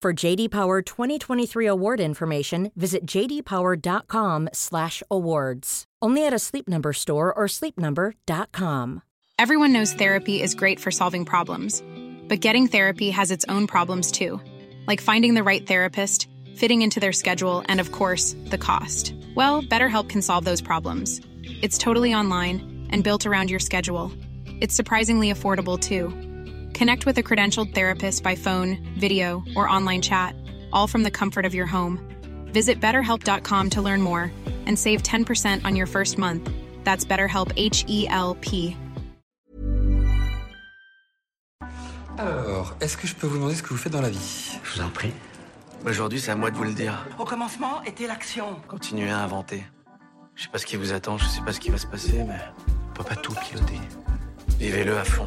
For JD Power 2023 award information, visit jdpower.com/awards. Only at a Sleep Number store or sleepnumber.com. Everyone knows therapy is great for solving problems, but getting therapy has its own problems too, like finding the right therapist, fitting into their schedule, and of course, the cost. Well, BetterHelp can solve those problems. It's totally online and built around your schedule. It's surprisingly affordable too. Connect with a credentialed therapist by phone, video, or online chat, all from the comfort of your home. Visit betterhelp.com to learn more and save 10% on your first month. That's BetterHelp H E L P. Alors, est-ce que je peux vous demander ce que vous faites dans la vie Je vous en prie. Aujourd'hui, c'est à moi de vous le dire. Au commencement était l'action. Continuez à inventer. Je sais pas ce qui vous attend, je sais pas ce qui va se passer, mais on peut pas tout piloter. Vivez-le à fond.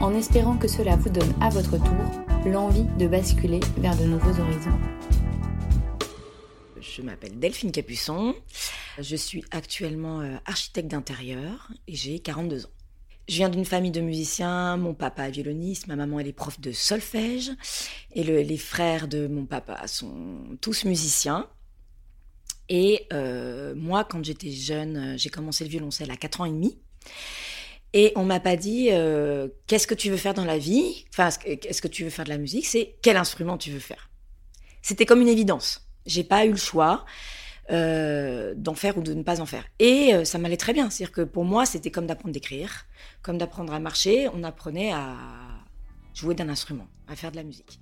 en espérant que cela vous donne à votre tour l'envie de basculer vers de nouveaux horizons. Je m'appelle Delphine Capuçon, je suis actuellement euh, architecte d'intérieur et j'ai 42 ans. Je viens d'une famille de musiciens, mon papa est violoniste, ma maman elle est prof de solfège et le- les frères de mon papa sont tous musiciens. Et euh, moi, quand j'étais jeune, euh, j'ai commencé le violoncelle à 4 ans et demi. Et on m'a pas dit euh, qu'est-ce que tu veux faire dans la vie, enfin est-ce que- tu veux faire de la musique, c'est quel instrument tu veux faire? C'était comme une évidence. J'ai pas eu le choix euh, d'en faire ou de ne pas en faire. Et euh, ça m'allait très bien. C'est-à-dire que pour moi, c'était comme d'apprendre d'écrire, comme d'apprendre à marcher. On apprenait à jouer d'un instrument, à faire de la musique.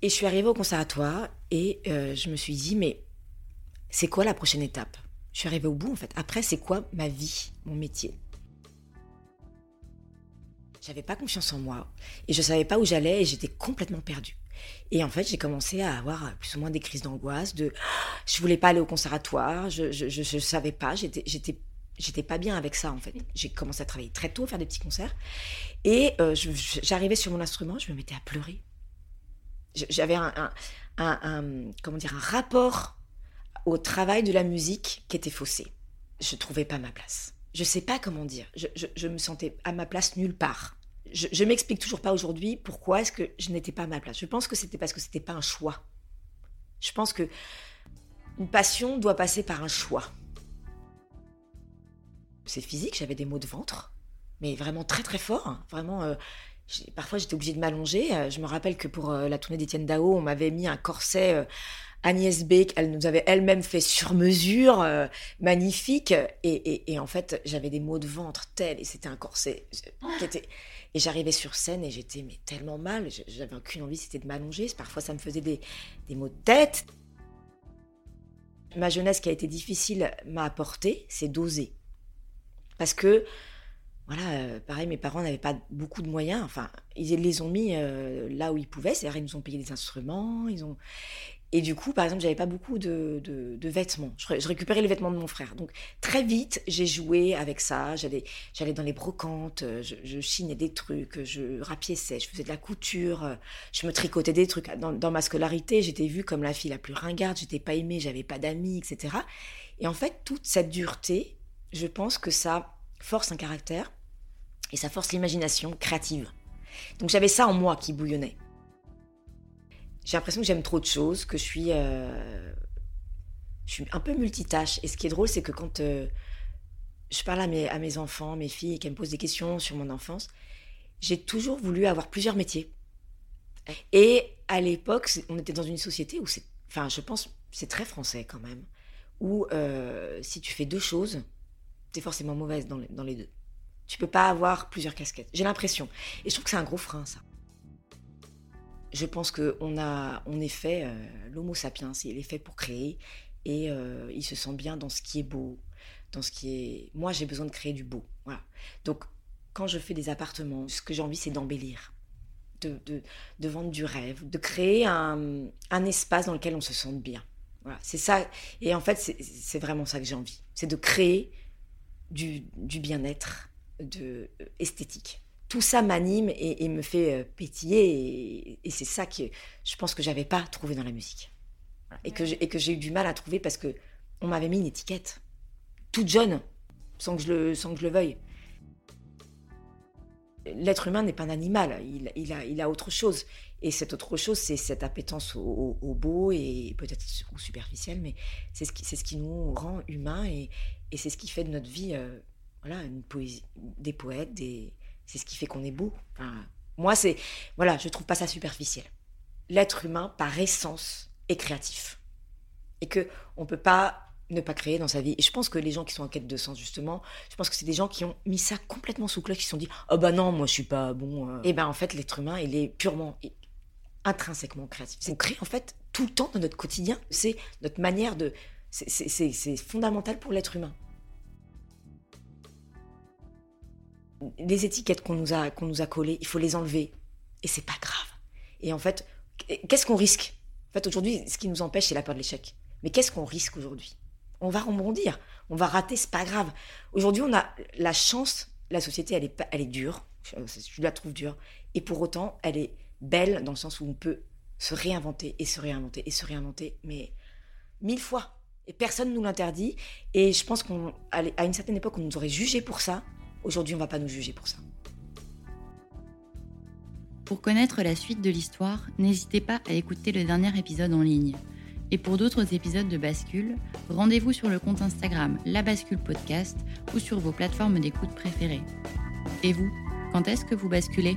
Et je suis arrivée au conservatoire et je me suis dit, mais c'est quoi la prochaine étape? Je suis arrivée au bout en fait. Après, c'est quoi ma vie, mon métier? J'avais pas confiance en moi et je savais pas où j'allais et j'étais complètement perdue. Et en fait, j'ai commencé à avoir plus ou moins des crises d'angoisse. De, je voulais pas aller au conservatoire, je je, je, je savais pas, j'étais j'étais pas bien avec ça en fait. J'ai commencé à travailler très tôt, faire des petits concerts et euh, j'arrivais sur mon instrument, je me mettais à pleurer. J'avais un- un- comment dire un rapport au travail de la musique qui était faussé. Je trouvais pas ma place. Je sais pas comment dire. Je, me sentais à ma place nulle part. Je, je m'explique toujours pas aujourd'hui pourquoi est-ce que je n'étais pas à ma place. Je pense que c'était parce que c'était pas un choix. Je pense que une passion doit passer par un choix. C'est physique, j'avais des maux de ventre, mais vraiment très très fort. Vraiment, euh, parfois j'étais obligée de m'allonger. Euh, je me rappelle que pour euh, la tournée d'Étienne Dao, on m'avait mis un corset Agnès B, qu'elle nous avait elle-même fait sur mesure, euh, magnifique. Et, en fait, j'avais des maux de ventre tels, et c'était un corset euh. Et j'arrivais sur scène et j'étais mais tellement mal. J'avais aucune envie, c'était de m'allonger. Parfois, ça me faisait des, maux de tête. Ma jeunesse qui a été difficile m'a apporté, c'est d'oser. Parce que, voilà, euh, pareil, mes parents n'avaient pas beaucoup de moyens. Enfin, ils les ont mis là où ils pouvaient. C'est-à-dire, ils nous ont payé des instruments. Ils ont... Et du coup, par exemple, j'avais pas beaucoup de, de, vêtements. Je, récupérais les vêtements de mon frère. Donc, très vite, j'ai joué avec ça. J'allais, dans les brocantes, je, je, chinais des trucs, je rapiéçais, je faisais de la couture, je me tricotais des trucs. Dans, dans ma scolarité, j'étais vue comme la fille la plus ringarde, j'étais pas aimée, j'avais pas d'amis, etc. Et en fait, toute cette dureté, je pense que ça force un caractère et ça force l'imagination créative. Donc j'avais ça en moi qui bouillonnait. J'ai l'impression que j'aime trop de choses, que je suis, euh, je suis un peu multitâche. Et ce qui est drôle, c'est que quand euh, je parle à mes, à mes enfants, mes filles, et qu'elles me posent des questions sur mon enfance, j'ai toujours voulu avoir plusieurs métiers. Et à l'époque, on était dans une société où c'est, enfin, je pense, c'est très français quand même, où euh, si tu fais deux choses, t'es forcément mauvaise dans les, dans les deux. Tu peux pas avoir plusieurs casquettes. J'ai l'impression. Et je trouve que c'est un gros frein, ça je pense qu'on on est fait, euh, l'homo sapiens, il est fait pour créer et euh, il se sent bien dans ce qui est beau, dans ce qui est. Moi, j'ai besoin de créer du beau. Voilà. Donc, quand je fais des appartements, ce que j'ai envie, c'est d'embellir, de, vendre du rêve, de créer un, espace dans lequel on se sente bien. Voilà. C'est ça. Et en fait, c'est vraiment ça que j'ai envie. C'est de créer du, du bien-être, de euh, esthétique tout ça m'anime et, me fait euh, pétiller. Et, c'est ça que je pense que j'avais pas trouvé dans la musique. Et que j'ai eu du mal à trouver parce que on m'avait mis une étiquette toute jeune, sans que je le, sans que je le veuille. L'être humain n'est pas un animal, il, a, il a autre chose. Et cette autre chose, c'est cette appétence au, beau et peut-être au superficiel, mais c'est ce, qui, ce qui nous rend humains et, c'est ce qui fait de notre vie euh, voilà, une poésie, des poètes, des, c'est ce qui fait qu'on est beau. moi, c'est. Voilà, je trouve pas ça superficiel. L'être humain, par essence, est créatif. Et que on peut pas ne pas créer dans sa vie. Et je pense que les gens qui sont en quête de sens, justement, je pense que c'est des gens qui ont mis ça complètement sous cloche, qui se sont dit Oh bah non, moi je suis pas bon. Euh. Et ben en fait, l'être humain, il est purement, intrinsèquement créatif. C'est créer en fait tout le temps dans notre quotidien. C'est notre manière de. C'est fondamental pour l'être humain. Les étiquettes qu'on nous a qu'on nous a collées, il faut les enlever et c'est pas grave. Et en fait, qu'est-ce qu'on risque? En fait, aujourd'hui, ce qui nous empêche, c'est la peur de l'échec. Mais qu'est-ce qu'on risque aujourd'hui? On va rebondir, on va rater, c'est pas grave. Aujourd'hui, on a la chance, la société, elle est elle est dure, je la trouve dure, et pour autant, elle est belle dans le sens où on peut se réinventer et se réinventer et se réinventer, mais mille fois. Et personne ne nous l'interdit. Et je pense qu'à une certaine époque, on nous aurait jugé pour ça. Aujourd'hui, on ne va pas nous juger pour ça. Pour connaître la suite de l'histoire, n'hésitez pas à écouter le dernier épisode en ligne. Et pour d'autres épisodes de Bascule, rendez-vous sur le compte Instagram La Bascule Podcast ou sur vos plateformes d'écoute préférées. Et vous, quand est-ce que vous basculez?